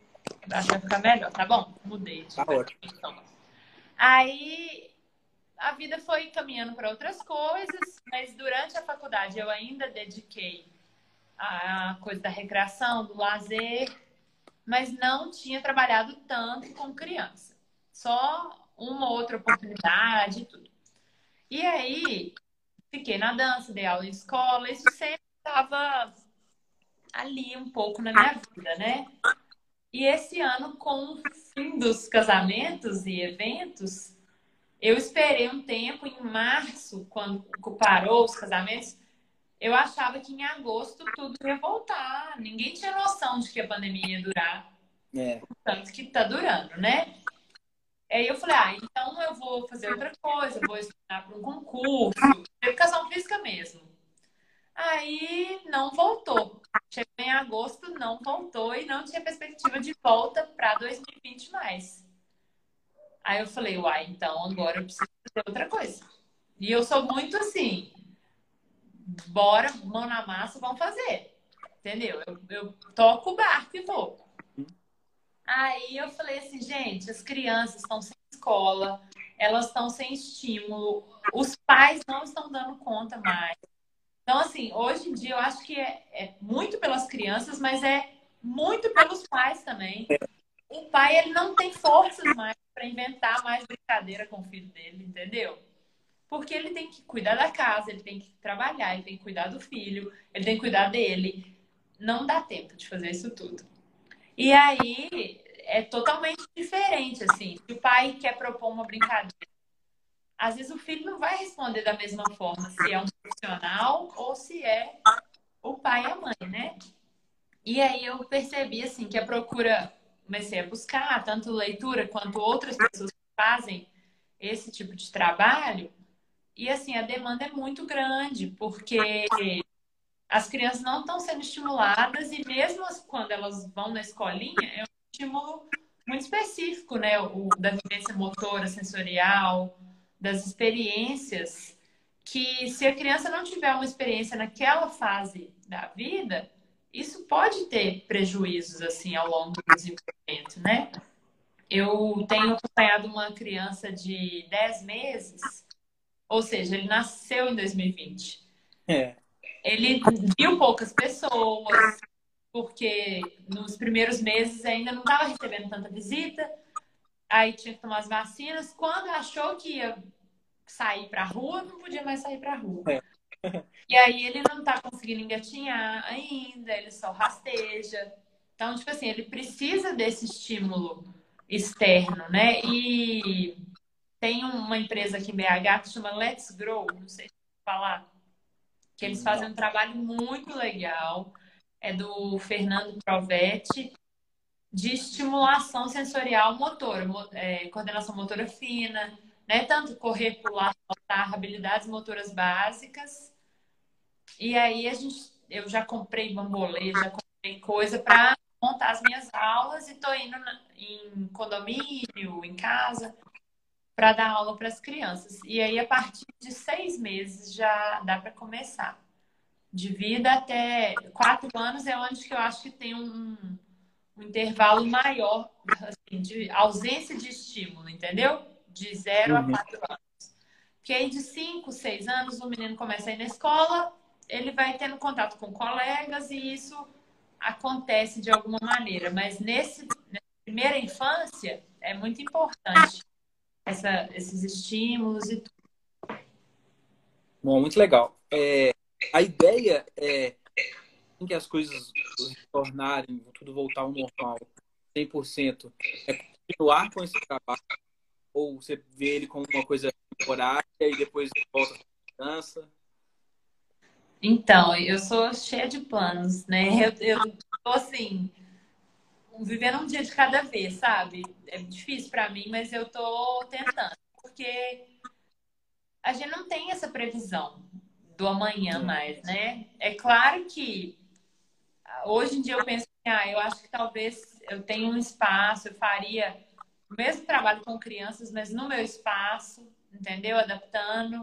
Acho que vai ficar melhor, tá bom? Mudei. Tá ótimo. Aí, a vida foi caminhando para outras coisas, mas durante a faculdade eu ainda dediquei a coisa da recreação, do lazer, mas não tinha trabalhado tanto com criança. Só uma outra oportunidade e tudo. E aí, fiquei na dança, dei aula em escola, isso sempre estava ali um pouco na minha vida, né? E esse ano, com o fim dos casamentos e eventos, eu esperei um tempo, em março, quando parou os casamentos, eu achava que em agosto tudo ia voltar. Ninguém tinha noção de que a pandemia ia durar. É. Tanto que tá durando, né? Aí eu falei, ah, então eu vou fazer outra coisa, vou estudar para um concurso, educação física mesmo. Aí não voltou. Chegou em agosto, não voltou e não tinha perspectiva de volta para 2020 mais. Aí eu falei, uai, então agora eu preciso fazer outra coisa. E eu sou muito assim, bora, mão na massa, vamos fazer. Entendeu? Eu, eu toco o barco e vou. Aí eu falei assim, gente, as crianças estão sem escola, elas estão sem estímulo, os pais não estão dando conta mais. Então, assim, hoje em dia eu acho que é, é muito pelas crianças, mas é muito pelos pais também. O pai, ele não tem forças mais para inventar mais brincadeira com o filho dele, entendeu? Porque ele tem que cuidar da casa, ele tem que trabalhar, ele tem que cuidar do filho, ele tem que cuidar dele. Não dá tempo de fazer isso tudo. E aí é totalmente diferente, assim. Se o pai quer propor uma brincadeira, às vezes o filho não vai responder da mesma forma se é um profissional ou se é o pai e a mãe, né? E aí eu percebi, assim, que a procura, comecei a buscar tanto leitura quanto outras pessoas que fazem esse tipo de trabalho. E, assim, a demanda é muito grande, porque as crianças não estão sendo estimuladas e mesmo quando elas vão na escolinha, é um estímulo muito específico, né? O da vivência motora, sensorial, das experiências que se a criança não tiver uma experiência naquela fase da vida, isso pode ter prejuízos assim ao longo do desenvolvimento, né? Eu tenho acompanhado uma criança de 10 meses, ou seja, ele nasceu em 2020. É ele viu poucas pessoas, porque nos primeiros meses ainda não estava recebendo tanta visita, aí tinha que tomar as vacinas. Quando achou que ia sair para a rua, não podia mais sair para a rua. É. E aí ele não está conseguindo engatinhar ainda, ele só rasteja. Então, tipo assim, ele precisa desse estímulo externo, né? E tem uma empresa aqui em BH que chama Let's Grow, não sei se falar que eles fazem um trabalho muito legal. É do Fernando Provetti, de estimulação sensorial motora, é, coordenação motora fina, né? Tanto correr, pular, saltar, habilidades motoras básicas. E aí a gente, eu já comprei bambolê, já comprei coisa para montar as minhas aulas e tô indo na, em condomínio, em casa, para dar aula para as crianças. E aí, a partir de seis meses, já dá para começar. De vida até quatro anos é onde que eu acho que tem um, um intervalo maior assim, de ausência de estímulo, entendeu? De zero uhum. a quatro anos. Porque aí, de cinco, seis anos, o menino começa a ir na escola, ele vai tendo contato com colegas e isso acontece de alguma maneira. Mas nesse, nessa primeira infância, é muito importante essa, esses estímulos e tudo. Bom, muito legal. É, a ideia é que as coisas retornarem, tudo voltar ao normal, 100%, é continuar com esse trabalho ou você vê ele como uma coisa temporária e depois volta para a dança? Então, eu sou cheia de planos, né? Eu, eu tô assim, vivendo um dia de cada vez, sabe? É difícil para mim, mas eu tô tentando, porque a gente não tem essa previsão do amanhã mais, né? É claro que hoje em dia eu penso que ah, eu acho que talvez eu tenha um espaço, eu faria o mesmo trabalho com crianças, mas no meu espaço, entendeu? Adaptando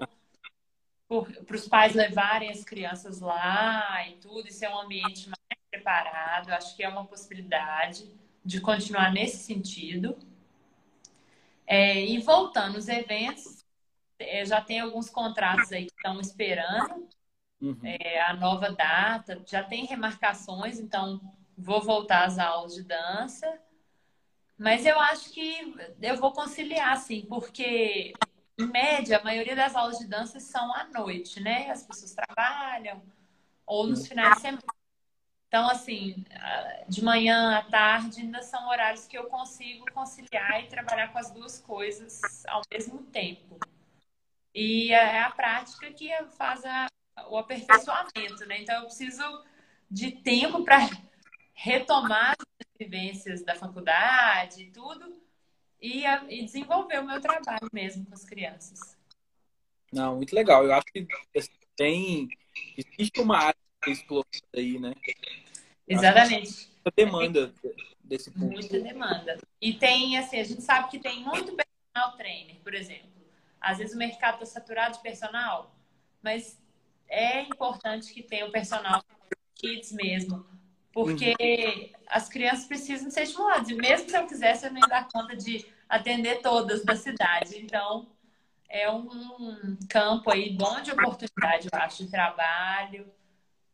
para os pais levarem as crianças lá e tudo, e ser um ambiente mais preparado, acho que é uma possibilidade de continuar nesse sentido. É, e voltando aos eventos, eu já tenho alguns contratos aí que estão esperando uhum. é, a nova data, já tem remarcações, então vou voltar às aulas de dança. Mas eu acho que eu vou conciliar, sim, porque, em média, a maioria das aulas de dança são à noite, né? As pessoas trabalham, ou nos finais de semana. Então, assim, de manhã à tarde ainda são horários que eu consigo conciliar e trabalhar com as duas coisas ao mesmo tempo. E é a prática que faz a, o aperfeiçoamento, né? Então, eu preciso de tempo para retomar as vivências da faculdade e tudo e, e desenvolver o meu trabalho mesmo com as crianças. Não, muito legal. Eu acho que tem existe uma área explorada aí, né? Exatamente. Muita demanda desse ponto. Muita demanda. E tem, assim, a gente sabe que tem muito personal trainer, por exemplo. Às vezes o mercado está saturado de personal, mas é importante que tenha o personal kids mesmo. Porque uhum. as crianças precisam ser estimuladas. E mesmo se eu quisesse, eu não ia dar conta de atender todas da cidade. Então, é um campo aí bom de oportunidade, eu acho, de trabalho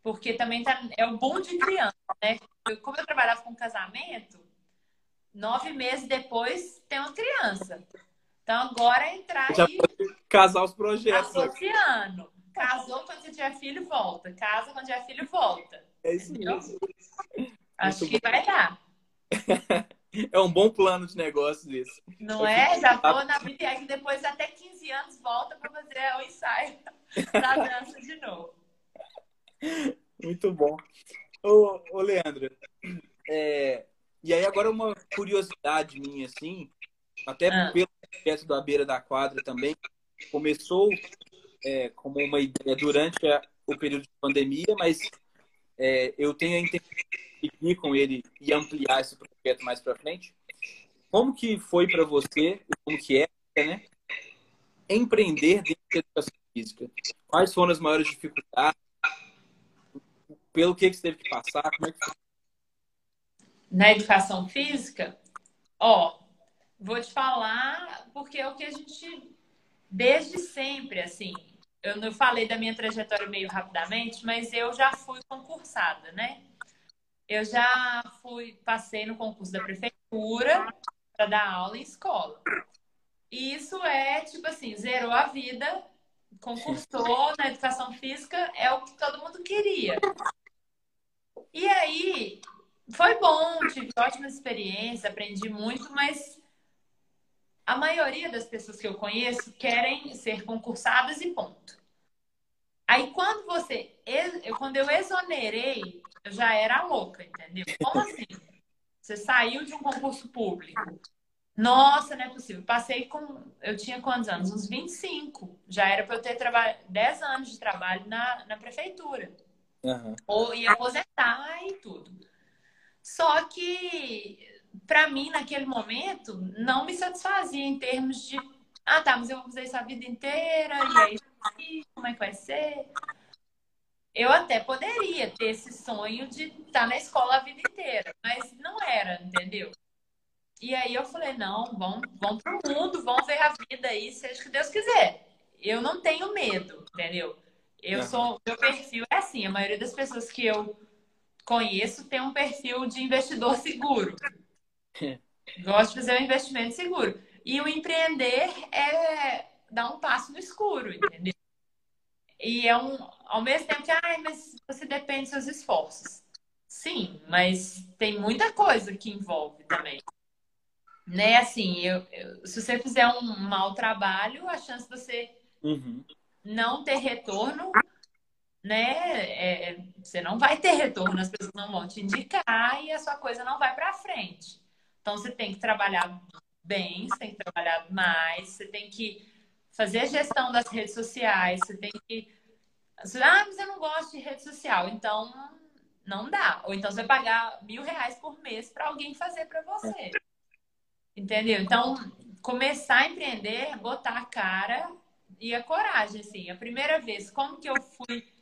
porque também tá, é o bom de criança, né? Como eu trabalhava com casamento, nove meses depois tem uma criança. Então agora é entrar Já aí. Casar os projetos. Associando. Casou quando você tiver filho, volta. Casa quando tiver filho, volta. É isso entendeu? mesmo. Acho Muito que bom. vai dar. É um bom plano de negócio isso. Não é? Já vou na vida e depois até 15 anos volta para fazer o ensaio da dança de novo. Muito bom. Ô, ô Leandro, é, e aí agora uma curiosidade minha, assim, até ah. pelo projeto da beira da quadra também, começou é, como uma ideia durante a, o período de pandemia, mas é, eu tenho a intenção de seguir com ele e ampliar esse projeto mais para frente. Como que foi para você, como que é, né, empreender dentro da educação física? Quais foram as maiores dificuldades? Pelo que, que você teve que passar? Como é que? Na educação física, ó, vou te falar porque é o que a gente desde sempre, assim. Eu não falei da minha trajetória meio rapidamente, mas eu já fui concursada, né? Eu já fui, passei no concurso da prefeitura para dar aula em escola. E isso é, tipo assim, zerou a vida, concursou na educação física, é o que todo mundo queria. E aí, foi bom, tive ótimas experiências, aprendi muito, mas a maioria das pessoas que eu conheço querem ser concursadas e ponto. Aí quando você, quando eu exonerei, eu já era louca, entendeu? Como assim? Você saiu de um concurso público. Nossa, não é possível. Passei com. Eu tinha quantos anos? Uns 25. Já era para eu ter trabalho, 10 anos de trabalho na, na prefeitura. Uhum. Ou ia aposentar e tudo. Só que, para mim, naquele momento, não me satisfazia em termos de. Ah, tá, mas eu vou fazer isso a vida inteira, e aí, como é que vai ser? Eu até poderia ter esse sonho de estar na escola a vida inteira, mas não era, entendeu? E aí eu falei, não, vamos, vamos pro mundo, vamos ver a vida aí, seja o que Deus quiser. Eu não tenho medo, entendeu? Eu sou, meu perfil é assim, a maioria das pessoas que eu conheço tem um perfil de investidor seguro. Gosto de fazer um investimento seguro. E o empreender é dar um passo no escuro, entendeu? E é um, ao mesmo tempo que, ai, mas você depende dos seus esforços. Sim, mas tem muita coisa que envolve também. Né, assim, eu, eu se você fizer um mau trabalho, a chance de você uhum não ter retorno, né? É, é, você não vai ter retorno, as pessoas não vão te indicar e a sua coisa não vai para frente. Então você tem que trabalhar bem, você tem que trabalhar mais, você tem que fazer a gestão das redes sociais, você tem que. Ah, mas eu não gosto de rede social, então não dá. Ou então você vai pagar mil reais por mês para alguém fazer para você. Entendeu? Então, começar a empreender, botar a cara e a coragem, assim. A primeira vez, como que eu fui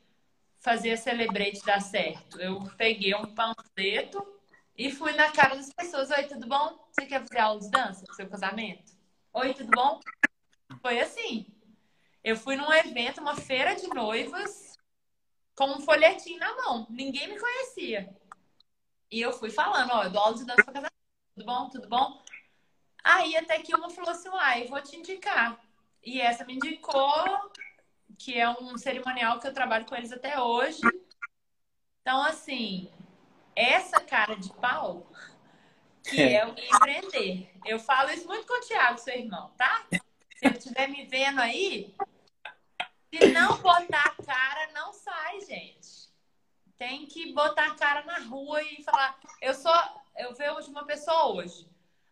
fazer a Celebrate dar certo? Eu peguei um panfleto e fui na cara das pessoas. Oi, tudo bom? Você quer fazer aula de dança pro seu casamento? Oi, tudo bom? Foi assim. Eu fui num evento, uma feira de noivas, com um folhetim na mão. Ninguém me conhecia. E eu fui falando, ó, eu dou aula de dança pra casamento. Tudo bom? Tudo bom? Aí até que uma falou assim, uai, vou te indicar. E essa me indicou, que é um cerimonial que eu trabalho com eles até hoje. Então, assim, essa cara de pau que é, é o empreender. Eu falo isso muito com o Thiago, seu irmão, tá? Se ele estiver me vendo aí, se não botar a cara, não sai, gente. Tem que botar a cara na rua e falar, eu sou, eu vejo uma pessoa hoje.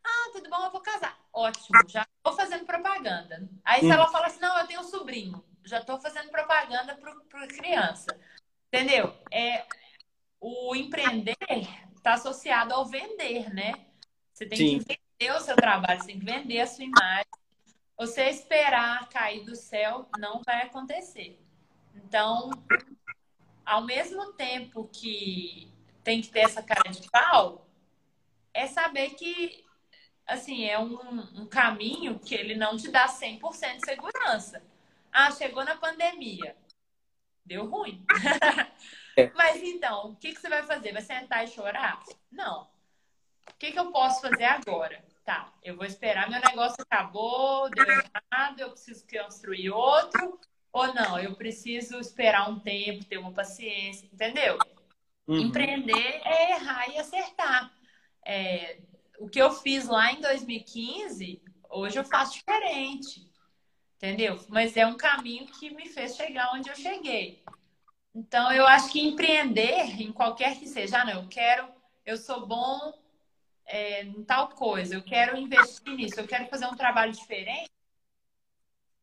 Ah, tudo bom, eu vou casar. Ótimo, já estou fazendo propaganda. Aí se ela fala assim, não, eu tenho um sobrinho, já estou fazendo propaganda para criança. Entendeu? É, o empreender está associado ao vender, né? Você tem Sim. que vender o seu trabalho, você tem que vender a sua imagem. Você esperar cair do céu não vai acontecer. Então, ao mesmo tempo que tem que ter essa cara de pau, é saber que assim, é um, um caminho que ele não te dá 100% de segurança. Ah, chegou na pandemia. Deu ruim. É. Mas então, o que, que você vai fazer? Vai sentar e chorar? Não. O que, que eu posso fazer agora? Tá, eu vou esperar, meu negócio acabou, deu errado, eu preciso construir outro. Ou não, eu preciso esperar um tempo, ter uma paciência, entendeu? Uhum. Empreender é errar e acertar. É, o que eu fiz lá em 2015, hoje eu faço diferente. Entendeu? Mas é um caminho que me fez chegar onde eu cheguei. Então, eu acho que empreender, em qualquer que seja, ah, não, eu quero, eu sou bom é, em tal coisa, eu quero investir nisso, eu quero fazer um trabalho diferente,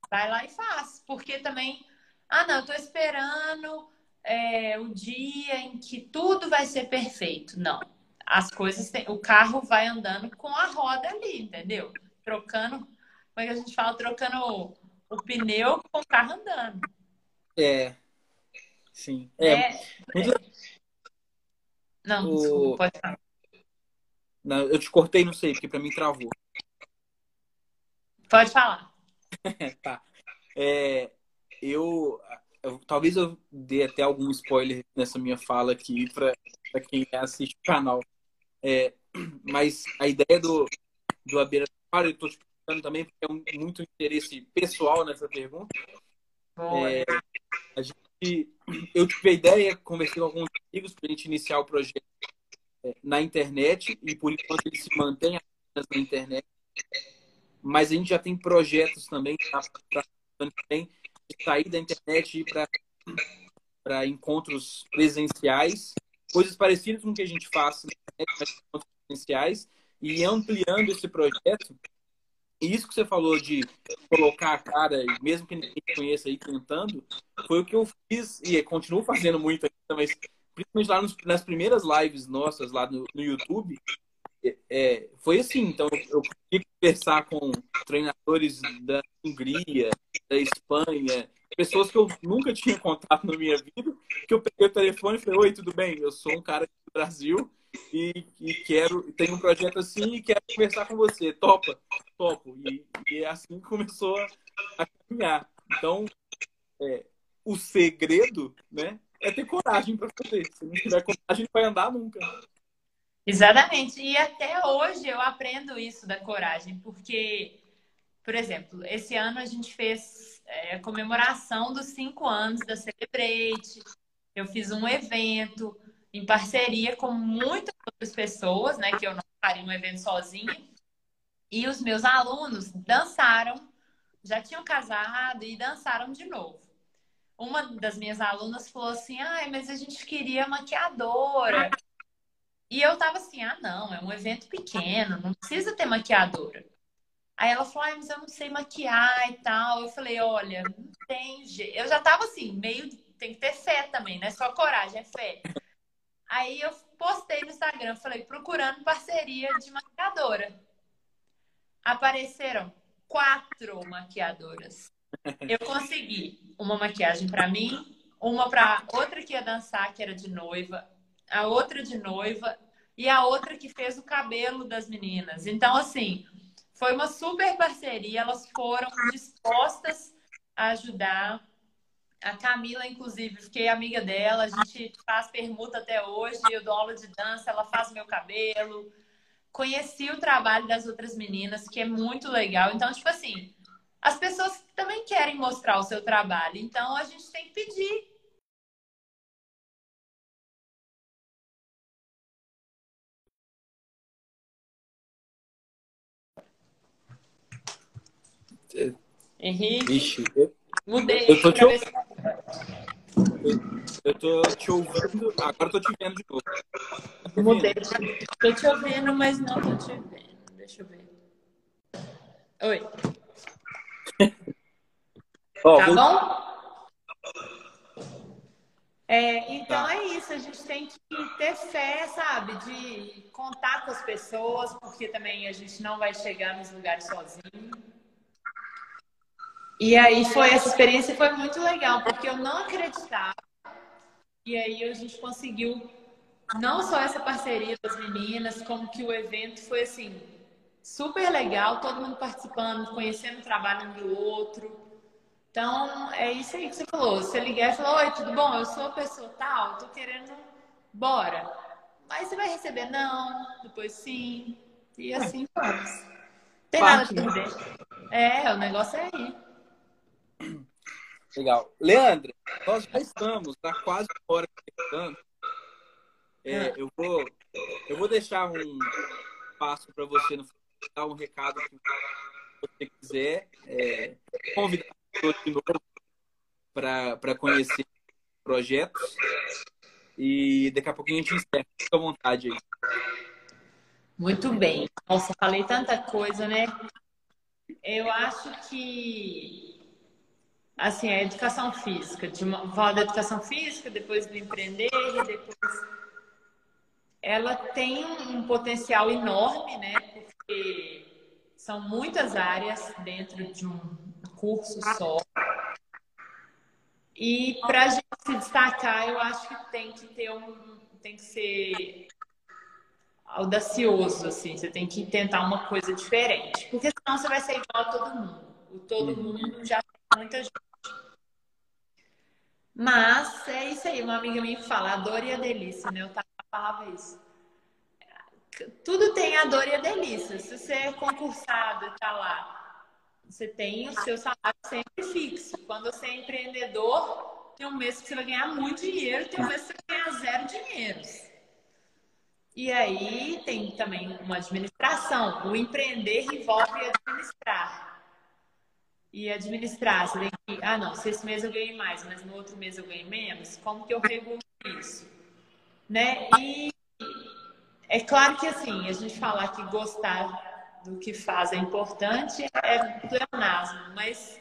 vai lá e faz. Porque também, ah, não, eu estou esperando é, o dia em que tudo vai ser perfeito. Não. As coisas, tem, o carro vai andando com a roda ali, entendeu? Trocando, como é que a gente fala? Trocando o, o pneu com o carro andando. É, Sim. É, é... Muito... Não, o... desculpa, pode falar. Não, eu te cortei, não sei, porque para mim travou. Pode falar. tá. É, eu, eu, talvez eu dê até algum spoiler nessa minha fala aqui para quem assiste o canal. É, mas a ideia do, do Abeira, claro, eu estou te perguntando também porque é um, muito interesse pessoal nessa pergunta. É, a gente eu tive a ideia, conversei com alguns amigos para a gente iniciar o projeto é, na internet e por enquanto ele se mantém apenas na internet. Mas a gente já tem projetos também tá, também de sair da internet e ir para encontros presenciais, coisas parecidas com o que a gente faz na internet, mas encontros presenciais e ampliando esse projeto e isso que você falou de colocar a cara, mesmo que ninguém conheça aí cantando, foi o que eu fiz e continuo fazendo muito ainda, mas principalmente lá nos, nas primeiras lives nossas lá no, no YouTube, é, é foi assim. Então eu consegui conversar com treinadores da Hungria, da Espanha, pessoas que eu nunca tinha contato na minha vida, que eu peguei o telefone e falei, oi, tudo bem? Eu sou um cara do Brasil e, e quero, tenho um projeto assim e quero conversar com você. Topa? Topo. E, e é assim que começou a caminhar. Então, é, o segredo, né, é ter coragem para fazer. Se não tiver coragem, não vai andar nunca. Exatamente. E até hoje eu aprendo isso da coragem, porque, por exemplo, esse ano a gente fez é, comemoração dos cinco anos da Celebrate. Eu fiz um evento em parceria com muitas outras pessoas, né? Que eu não faria um evento sozinha. E os meus alunos dançaram, já tinham casado e dançaram de novo. Uma das minhas alunas falou assim: ai, mas a gente queria maquiadora. E eu tava assim: ah, não, é um evento pequeno, não precisa ter maquiadora. Aí ela falou: ai, mas eu não sei maquiar e tal. Eu falei: olha, não tem jeito. Eu já tava assim, meio. Tem que ter fé também, não é só coragem, é fé. Aí eu postei no Instagram, falei, procurando parceria de maquiadora. Apareceram quatro maquiadoras. Eu consegui uma maquiagem para mim, uma para outra que ia dançar, que era de noiva, a outra de noiva e a outra que fez o cabelo das meninas. Então, assim, foi uma super parceria. Elas foram dispostas ajudar. A Camila, inclusive, fiquei amiga dela, a gente faz permuta até hoje, eu dou aula de dança, ela faz meu cabelo. Conheci o trabalho das outras meninas, que é muito legal. Então, tipo assim, as pessoas também querem mostrar o seu trabalho, então a gente tem que pedir Henrique. Ixi, eu... Mudei. Eu tô te ouvindo. Eu tô te ouvindo. Agora tô te vendo de novo. Tá Mudei. Tô te ouvindo, mas não tô te vendo. Deixa eu ver. Oi. oh, tá vou... bom? É, então tá. é isso, a gente tem que ter fé, sabe? De contar com as pessoas, porque também a gente não vai chegar nos lugares sozinho. E aí foi essa experiência foi muito legal, porque eu não acreditava. E aí a gente conseguiu não só essa parceria das meninas, como que o evento foi assim super legal, todo mundo participando, conhecendo o trabalho um do outro. Então, é isso aí que você falou. Você ligar e falar, oi, tudo bom? Eu sou a pessoa tal, tô querendo, bora. Mas você vai receber não, depois sim, e assim vamos. Tem nada a perder. É, o negócio é aí. Legal. Leandra, nós já estamos, tá quase uma hora conversando. É, ah. eu, vou, eu vou deixar um passo para você no dar um recado que você quiser. É, convidar de novo para conhecer projetos. E daqui a pouquinho a gente encerra. Fica à vontade aí. Muito bem. Nossa, falei tanta coisa, né? Eu acho que assim, a educação física, de uma, falar da educação física, depois do empreender, depois ela tem um potencial enorme, né? Porque são muitas áreas dentro de um curso só. E para a gente se destacar, eu acho que tem que ter um, tem que ser audacioso, assim. Você tem que tentar uma coisa diferente, porque senão você vai ser igual a todo mundo. O todo uhum. mundo já muita gente mas é isso aí, uma amiga minha fala, a dor e a delícia, né? Eu falava isso. Tudo tem a dor e a delícia. Se você é concursado tá lá, você tem o seu salário sempre fixo. Quando você é empreendedor, tem um mês que você vai ganhar muito dinheiro, tem um mês que você vai ganhar zero dinheiro. E aí tem também uma administração. O empreender envolve administrar e administrar. Você tem que, ah, não, se esse mês eu ganhei mais, mas no outro mês eu ganhei menos, como que eu regulo isso? Né? E é claro que, assim, a gente falar que gostar do que faz é importante é pleonasmo, mas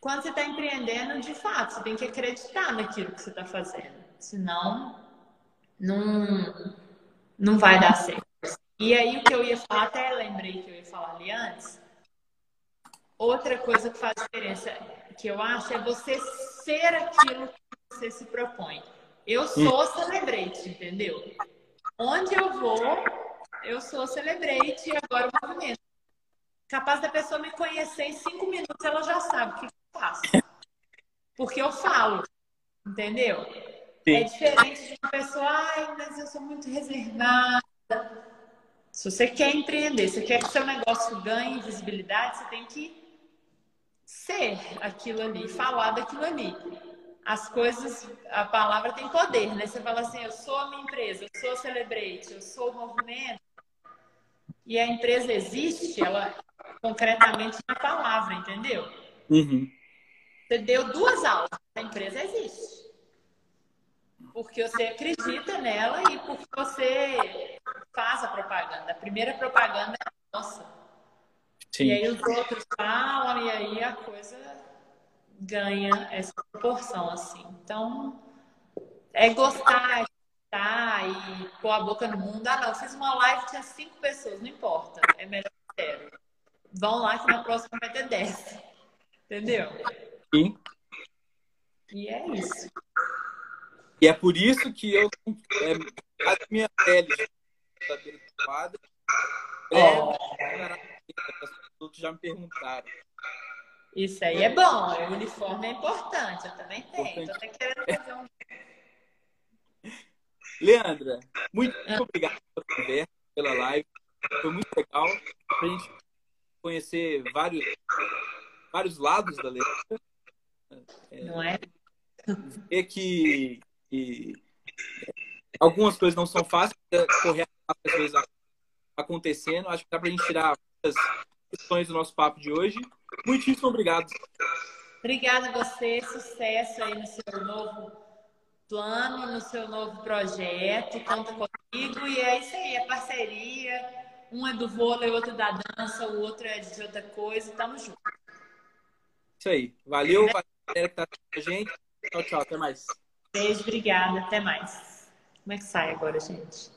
quando você está empreendendo, de fato, você tem que acreditar naquilo que você está fazendo. Senão, não, não vai dar certo. E aí, o que eu ia falar, até lembrei que eu ia falar ali antes, Outra coisa que faz diferença, que eu acho, é você ser aquilo que você se propõe. Eu sou hum. celebrate, entendeu? Onde eu vou, eu sou celebrate e agora o movimento. Capaz da pessoa me conhecer em cinco minutos, ela já sabe o que eu faço. Porque eu falo, entendeu? Sim. É diferente de uma pessoa, ai, mas eu sou muito reservada. Se você quer empreender, se você quer que seu negócio ganhe visibilidade, você tem que ser aquilo ali, falar daquilo ali. As coisas, a palavra tem poder, né? Você fala assim, eu sou a minha empresa, eu sou a Celebrate, eu sou o movimento. E a empresa existe, ela concretamente na palavra, entendeu? Uhum. Você deu duas aulas, a empresa existe. Porque você acredita nela e porque você faz a propaganda. A primeira propaganda é nossa. Sim. E aí os outros falam e aí a coisa ganha essa proporção, assim. Então, é gostar, é gostar e pôr a boca no mundo. Ah, não, fiz uma live, tinha cinco pessoas, não importa. É melhor zero. Vão lá que na próxima vai ter dez. Entendeu? Sim. E é isso. E é por isso que eu é, a minha pele oh. é, outros já me perguntaram. Isso aí é bom, o uniforme é importante, eu também tenho. Tô até querendo fazer um. Leandra, muito, muito obrigado pela conversa, pela live. Foi muito legal pra gente conhecer vários, vários lados da Leandra. É, não é? Ver que, que algumas coisas não são fáceis, correr as vezes acontecendo. Acho que dá pra gente tirar muitas questões do nosso papo de hoje. Muitíssimo obrigado. Obrigada a você, sucesso aí no seu novo plano, no seu novo projeto. Conta comigo e é isso aí, é parceria. Um é do vôlei, o outro da dança, o outro é de outra coisa. Tamo junto. Isso aí. Valeu, valeu galera que tá com a gente. Tchau, tchau. Até mais. Beijo, obrigada. Até mais. Como é que sai agora, gente?